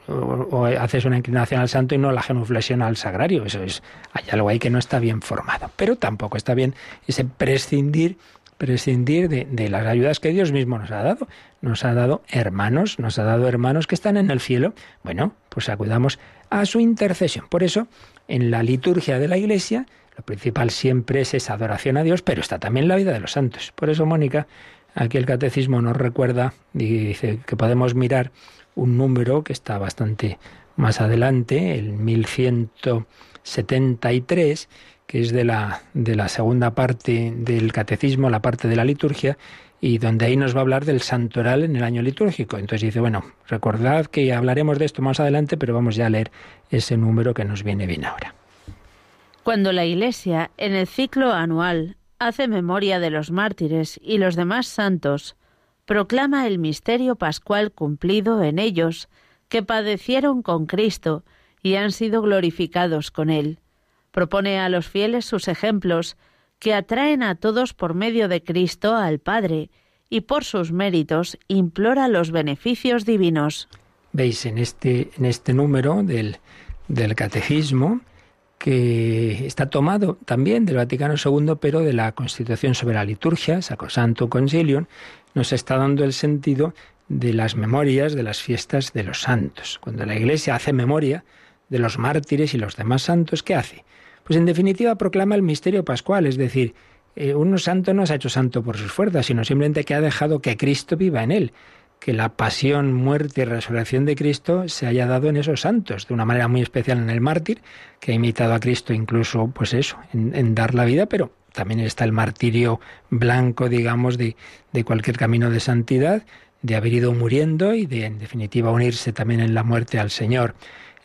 o, haces una inclinación al santo y no la genuflexión al sagrario. Eso es, hay algo ahí que no está bien formado. Pero tampoco está bien ese prescindir prescindir de, las ayudas que Dios mismo nos ha dado. Nos ha dado hermanos, nos ha dado hermanos que están en el cielo. Bueno, pues acudamos a su intercesión. Por eso, en la liturgia de la Iglesia, lo principal siempre es esa adoración a Dios, pero está también la vida de los santos. Por eso, Mónica, aquí el catecismo nos recuerda y dice que podemos mirar un número que está bastante más adelante, el 1173, que es de la, de la segunda parte del catecismo, la parte de la liturgia, y donde ahí nos va a hablar del santoral en el año litúrgico. Entonces dice, bueno, recordad que hablaremos de esto más adelante, pero vamos ya a leer ese número que nos viene bien ahora. Cuando la Iglesia, en el ciclo anual, hace memoria de los mártires y los demás santos, proclama el misterio pascual cumplido en ellos, que padecieron con Cristo y han sido glorificados con Él Propone a los fieles sus ejemplos que atraen a todos por medio de Cristo al Padre y por sus méritos implora los beneficios divinos. Veis en este, en este número del, del Catecismo que está tomado también del Vaticano II, pero de la Constitución sobre la Liturgia, Sacrosanto Concilium, nos está dando el sentido de las memorias de las fiestas de los santos. Cuando la Iglesia hace memoria de los mártires y los demás santos, ¿qué hace? Pues en definitiva proclama el misterio pascual, es decir, eh, un santo no se ha hecho santo por sus fuerzas, sino simplemente que ha dejado que Cristo viva en él, que la pasión, muerte y resurrección de Cristo se haya dado en esos santos, de una manera muy especial en el mártir, que ha imitado a Cristo incluso, pues eso, en, dar la vida, pero también está el martirio blanco, digamos, de, de cualquier camino de santidad, de haber ido muriendo y de, en definitiva, unirse también en la muerte al Señor.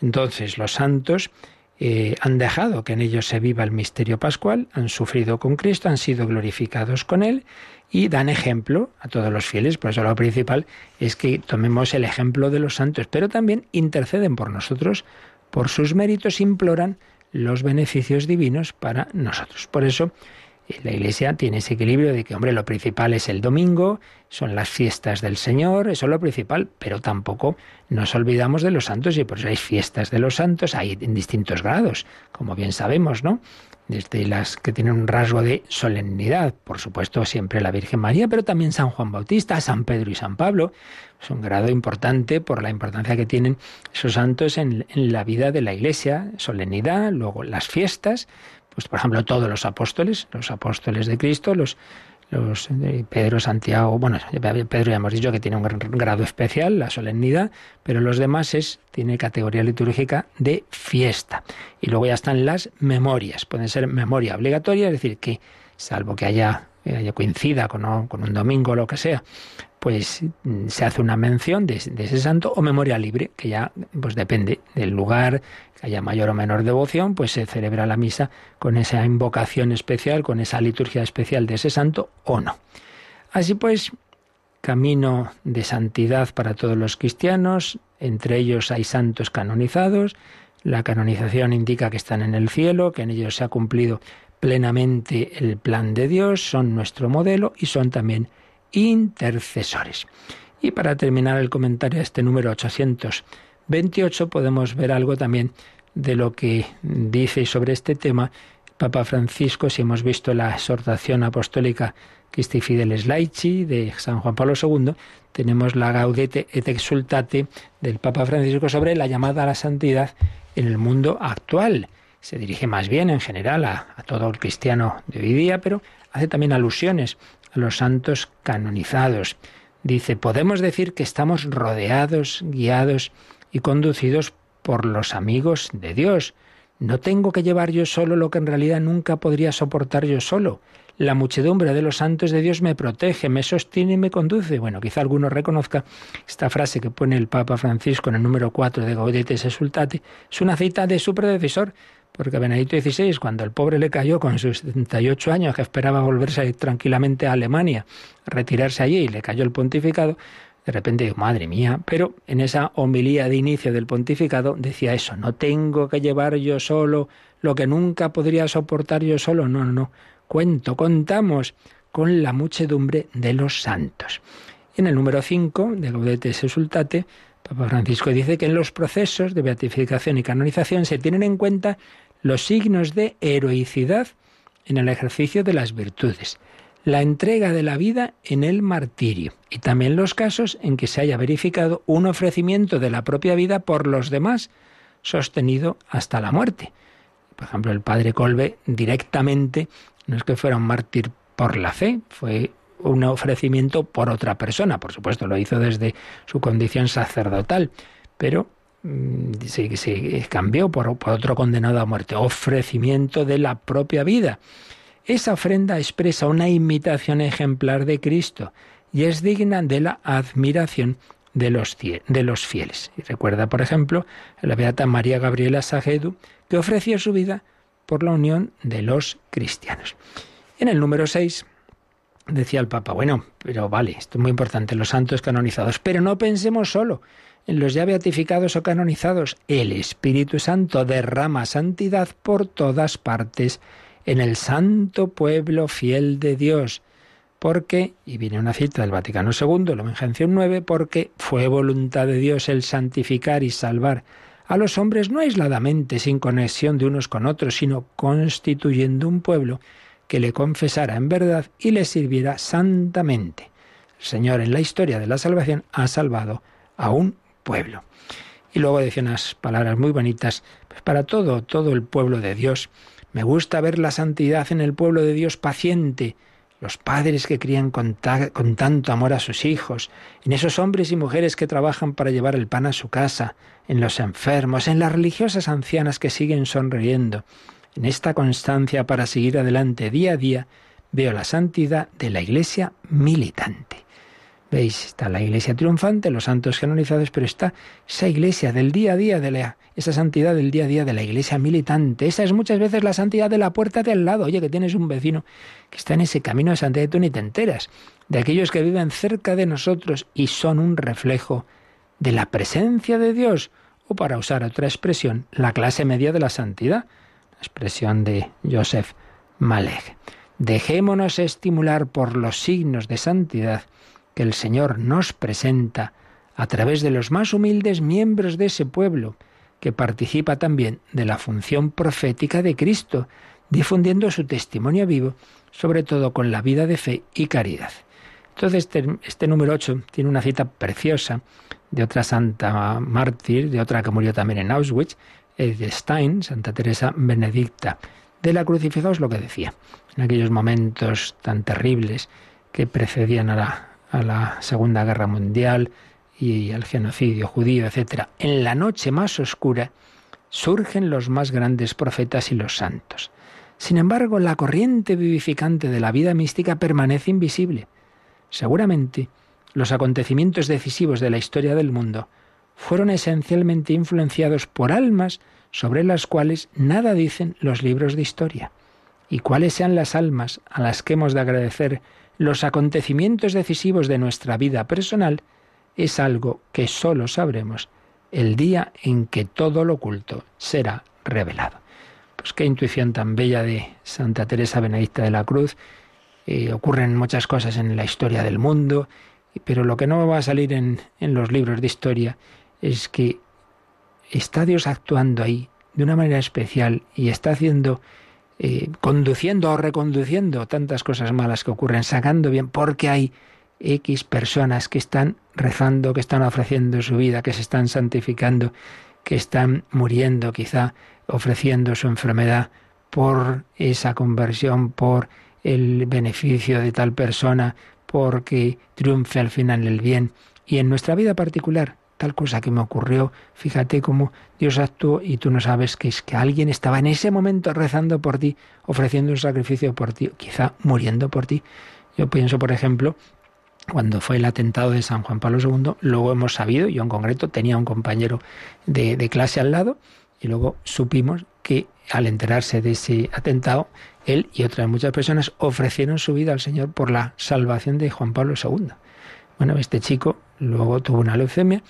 Entonces, los santos eh, han dejado que en ellos se viva el misterio pascual, han sufrido con Cristo, han sido glorificados con Él y dan ejemplo a todos los fieles. Por eso lo principal es que tomemos el ejemplo de los santos, pero también interceden por nosotros, por sus méritos imploran los beneficios divinos para nosotros. Por eso la Iglesia tiene ese equilibrio de que, hombre, lo principal es el domingo, son las fiestas del Señor, eso es lo principal, pero tampoco nos olvidamos de los santos y por eso hay fiestas de los santos, hay en distintos grados, como bien sabemos, ¿no? Desde las que tienen un rasgo de solemnidad, por supuesto, siempre la Virgen María, pero también San Juan Bautista, San Pedro y San Pablo. Es un grado importante por la importancia que tienen esos santos en, en la vida de la Iglesia, solemnidad, luego las fiestas, pues por ejemplo todos los apóstoles, los apóstoles de Cristo, los, los Pedro, Santiago, bueno, Pedro ya hemos dicho que tiene un grado especial, la solemnidad, pero los demás es, tiene categoría litúrgica de fiesta. Y luego ya están las memorias, pueden ser memoria obligatoria, es decir, que salvo que haya, coincida con, con un domingo o lo que sea, pues mm, se hace una mención de, ese santo o memoria libre, que ya pues depende del lugar, que haya mayor o menor devoción, pues se celebra la misa con esa invocación especial, con esa liturgia especial de ese santo o no. Así pues, camino de santidad para todos los cristianos, entre ellos hay santos canonizados, la canonización indica que están en el cielo, que en ellos se ha cumplido plenamente el plan de Dios, son nuestro modelo y son también intercesores. Y para terminar el comentario a este número 828 podemos ver algo también de lo que dice sobre este tema Papa Francisco, si hemos visto la exhortación apostólica Christi Fideles Laici de San Juan Pablo II, tenemos la Gaudete et Exultate del Papa Francisco sobre la llamada a la santidad en el mundo actual. Se dirige más bien en general a, a todo el cristiano de hoy día, pero hace también alusiones los santos canonizados. Dice, podemos decir que estamos rodeados, guiados y conducidos por los amigos de Dios. No tengo que llevar yo solo lo que en realidad nunca podría soportar yo solo. La muchedumbre de los santos de Dios me protege, me sostiene y me conduce. Bueno, quizá alguno reconozca esta frase que pone el Papa Francisco en el número 4 de Gaudetes Exultate. Es una cita de su predecesor, porque Benedicto XVI, cuando el pobre le cayó con sus 78 años, que esperaba volverse tranquilamente a Alemania, retirarse allí y le cayó el pontificado, de repente digo, madre mía, pero en esa homilía de inicio del pontificado decía eso, no tengo que llevar yo solo lo que nunca podría soportar yo solo, no, no, no, cuento, contamos con la muchedumbre de los santos. En el número 5 de Gaudetes Exultate, Papa Francisco dice que en los procesos de beatificación y canonización se tienen en cuenta los signos de heroicidad en el ejercicio de las virtudes, la entrega de la vida en el martirio y también los casos en que se haya verificado un ofrecimiento de la propia vida por los demás, sostenido hasta la muerte. Por ejemplo, el padre Colbe directamente no es que fuera un mártir por la fe, fue un ofrecimiento por otra persona. Por supuesto, lo hizo desde su condición sacerdotal, pero se, se cambió por, otro condenado a muerte, ofrecimiento de la propia vida. Esa ofrenda expresa una imitación ejemplar de Cristo y es digna de la admiración de los, de los fieles. Y recuerda, por ejemplo, la beata María Gabriela Sagedu, que ofreció su vida por la unión de los cristianos. En el número 6 decía el Papa, bueno, pero vale, esto es muy importante, los santos canonizados, pero no pensemos solo en los ya beatificados o canonizados, el Espíritu Santo derrama santidad por todas partes en el santo pueblo fiel de Dios. Porque, y viene una cita del Vaticano II, la mención 9, porque fue voluntad de Dios el santificar y salvar a los hombres no aisladamente, sin conexión de unos con otros, sino constituyendo un pueblo que le confesara en verdad y le sirviera santamente. El Señor en la historia de la salvación ha salvado a un pueblo. Y luego decía unas palabras muy bonitas pues para todo, todo el pueblo de Dios. Me gusta ver la santidad en el pueblo de Dios paciente, los padres que crían con, con, tanto amor a sus hijos, en esos hombres y mujeres que trabajan para llevar el pan a su casa, en los enfermos, en las religiosas ancianas que siguen sonriendo. En esta constancia para seguir adelante día a día, veo la santidad de la Iglesia militante. Veis, está la iglesia triunfante, los santos canonizados, pero está esa iglesia del día a día, de la, esa santidad del día a día de la iglesia militante. Esa es muchas veces la santidad de la puerta de al lado. Oye, que tienes un vecino que está en ese camino de santidad y tú te enteras. De aquellos que viven cerca de nosotros y son un reflejo de la presencia de Dios. O para usar otra expresión, la clase media de la santidad. La expresión de Joseph Malek. Dejémonos estimular por los signos de santidad que el Señor nos presenta a través de los más humildes miembros de ese pueblo, que participa también de la función profética de Cristo, difundiendo su testimonio vivo, sobre todo con la vida de fe y caridad. Entonces, este, número 8 tiene una cita preciosa de otra santa mártir, de otra que murió también en Auschwitz, de Stein, Santa Teresa Benedicta. De la crucificados lo que decía, en aquellos momentos tan terribles que precedían a la, a la Segunda Guerra Mundial y al genocidio judío, etc. En la noche más oscura surgen los más grandes profetas y los santos. Sin embargo, la corriente vivificante de la vida mística permanece invisible. Seguramente, los acontecimientos decisivos de la historia del mundo fueron esencialmente influenciados por almas sobre las cuales nada dicen los libros de historia. Y cuáles sean las almas a las que hemos de agradecer los acontecimientos decisivos de nuestra vida personal es algo que sólo sabremos el día en que todo lo oculto será revelado. Pues qué intuición tan bella de Santa Teresa Benedicta de la Cruz. Eh, ocurren muchas cosas en la historia del mundo, pero lo que no va a salir en, en los libros de historia es que está Dios actuando ahí de una manera especial y está haciendo eh, conduciendo o reconduciendo tantas cosas malas que ocurren, sacando bien, porque hay X personas que están rezando, que están ofreciendo su vida, que se están santificando, que están muriendo quizá, ofreciendo su enfermedad por esa conversión, por el beneficio de tal persona, porque triunfe al final el bien. Y en nuestra vida particular, cosa que me ocurrió, fíjate cómo Dios actuó y tú no sabes que es que alguien estaba en ese momento rezando por ti, ofreciendo un sacrificio por ti, quizá muriendo por ti. Yo pienso, por ejemplo, cuando fue el atentado de San Juan Pablo II, luego hemos sabido, yo en concreto tenía un compañero de, de clase al lado, y luego supimos que al enterarse de ese atentado, él y otras muchas personas ofrecieron su vida al Señor por la salvación de Juan Pablo II. Bueno, este chico luego tuvo una leucemia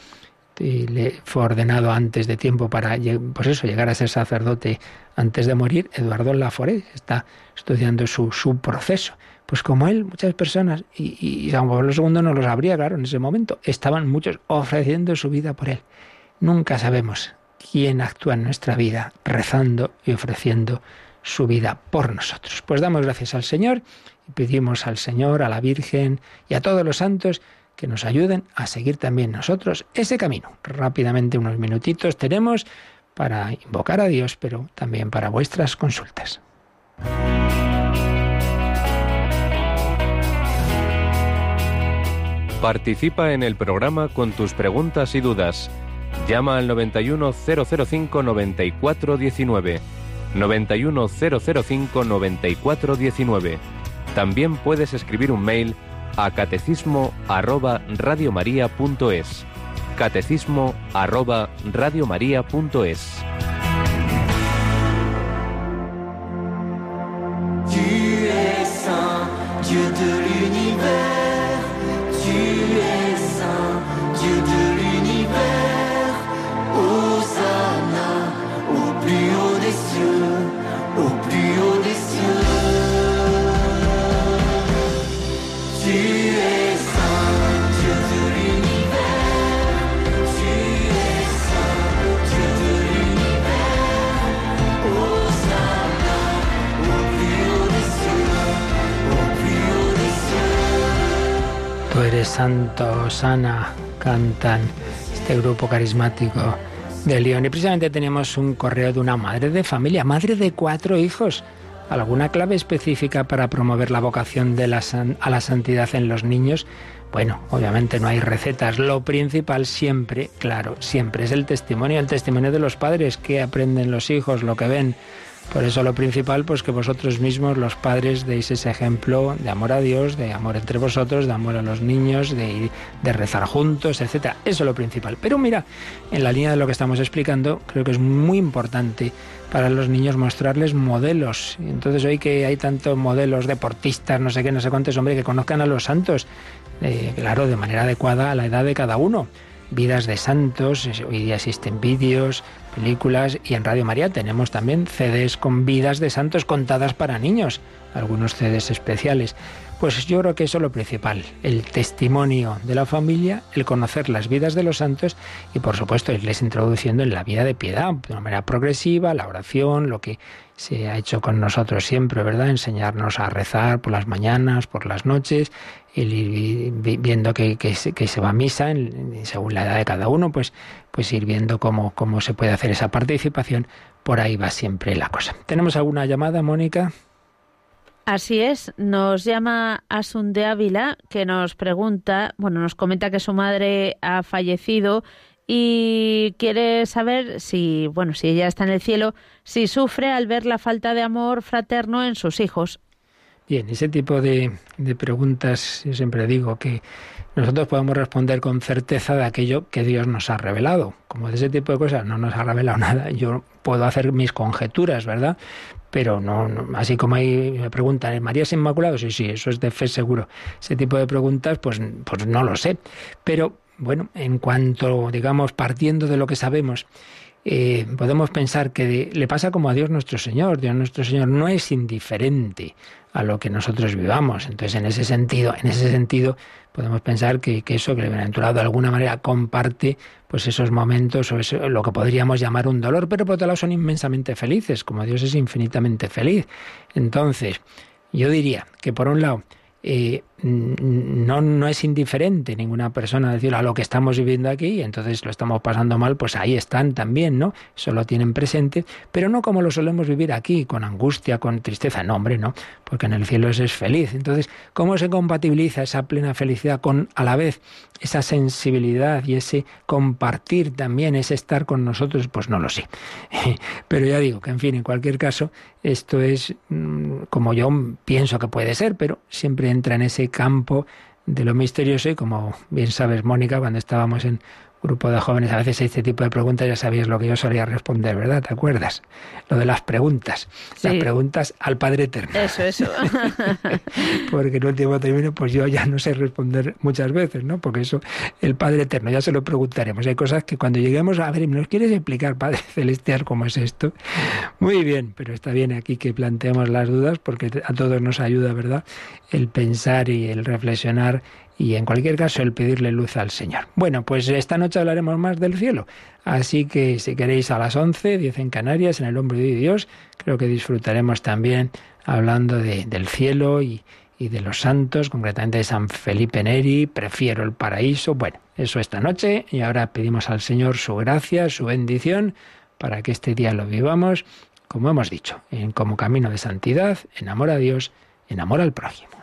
y le fue ordenado antes de tiempo para pues eso, llegar a ser sacerdote antes de morir. Eduardo Laforet está estudiando su, su proceso. Pues como él, muchas personas, y, y San Pablo II no lo sabría, claro, en ese momento, estaban muchos ofreciendo su vida por él. Nunca sabemos quién actúa en nuestra vida rezando y ofreciendo su vida por nosotros. Pues damos gracias al Señor y pedimos al Señor, a la Virgen y a todos los santos que nos ayuden a seguir también nosotros ese camino. Rápidamente unos minutitos tenemos para invocar a Dios, pero también para vuestras consultas. Participa en el programa con tus preguntas y dudas. Llama al 91005 9419. 91005 9419. También puedes escribir un mail a catecismo arroba radiomaria.es. Catecismo arroba radiomaria.es. Dieu de. Santo, sana, cantan este grupo carismático de León. Y precisamente tenemos un correo de una madre de familia, madre de cuatro hijos. ¿Alguna clave específica para promover la vocación de la san- a la santidad en los niños? Bueno, obviamente no hay recetas. Lo principal siempre, claro, siempre es el testimonio, el testimonio de los padres que aprenden los hijos, lo que ven. Por eso lo principal, pues que vosotros mismos, los padres, deis ese ejemplo de amor a Dios, de amor entre vosotros, de amor a los niños, de, rezar juntos, etcétera. Eso es lo principal. Pero mira, en la línea de lo que estamos explicando, creo que es muy importante para los niños mostrarles modelos. Entonces hoy que hay tantos modelos deportistas, no sé qué, no sé cuántos, hombre, que conozcan a los santos, eh, claro, de manera adecuada a la edad de cada uno. Vidas de santos, hoy día existen vídeos, películas y en Radio María tenemos también CDs con vidas de santos contadas para niños, algunos CDs especiales. Pues yo creo que eso es lo principal, el testimonio de la familia, el conocer las vidas de los santos y por supuesto irles introduciendo en la vida de piedad de una manera progresiva, la oración, lo que se ha hecho con nosotros siempre, ¿verdad? Enseñarnos a rezar por las mañanas, por las noches, vi- viendo que, que se, va a misa según la edad de cada uno, pues, pues ir viendo cómo, cómo se puede hacer esa participación. Por ahí va siempre la cosa. ¿Tenemos alguna llamada, Mónica? Así es, nos llama Asun de Ávila que nos pregunta, bueno, nos comenta que su madre ha fallecido y quiere saber si, bueno, si ella está en el cielo, si sufre al ver la falta de amor fraterno en sus hijos. Bien, ese tipo de, de preguntas, yo siempre digo que nosotros podemos responder con certeza de aquello que Dios nos ha revelado. Como de ese tipo de cosas no nos ha revelado nada, yo puedo hacer mis conjeturas, ¿verdad? Pero no, así como ahí me preguntan, ¿eh, ¿María es inmaculado? Sí, sí, eso es de fe seguro. Ese tipo de preguntas, pues, pues no lo sé. Pero bueno, en cuanto, digamos, partiendo de lo que sabemos, eh, podemos pensar que le pasa como a Dios nuestro Señor. Dios nuestro Señor no es indiferente a lo que nosotros vivamos. Entonces, en ese sentido, en ese sentido, podemos pensar que, eso, que el bienaventurado de alguna manera comparte pues esos momentos o eso, lo que podríamos llamar un dolor, pero por otro lado son inmensamente felices, como Dios es infinitamente feliz. Entonces, yo diría que por un lado, eh, no, no es indiferente ninguna persona decir a lo que estamos viviendo aquí, entonces lo estamos pasando mal, pues ahí están también, ¿no? Eso lo tienen presente, pero no como lo solemos vivir aquí, con angustia, con tristeza, no, hombre, no, porque en el cielo es feliz. Entonces, ¿cómo se compatibiliza esa plena felicidad con a la vez esa sensibilidad y ese compartir también, ese estar con nosotros? Pues no lo sé. Pero ya digo que, en fin, en cualquier caso, esto es mm, como yo pienso que puede ser, pero siempre entra en ese campo de lo misterioso y como bien sabes, Mónica, cuando estábamos en grupo de jóvenes, a veces este tipo de preguntas ya sabías lo que yo solía responder, ¿verdad? ¿Te acuerdas? Lo de las preguntas. Las preguntas al Padre Eterno. Eso, eso. Porque en último término, pues yo ya no sé responder muchas veces, ¿no? Porque eso, el Padre Eterno, ya se lo preguntaremos. Hay cosas que cuando lleguemos a ver, ¿nos quieres explicar, Padre Celestial, cómo es esto? Muy bien, pero está bien aquí que planteemos las dudas porque a todos nos ayuda, ¿verdad? El pensar y el reflexionar y en cualquier caso el pedirle luz al Señor. Bueno, pues esta noche hablaremos más del cielo, así que si queréis a las 11, 10 en Canarias, en el hombre de Dios, creo que disfrutaremos también hablando de, del cielo y, de los santos, concretamente de San Felipe Neri, prefiero el paraíso. Bueno, eso esta noche y ahora pedimos al Señor su gracia, su bendición, para que este día lo vivamos, como hemos dicho, en como camino de santidad, en amor a Dios, en amor al prójimo.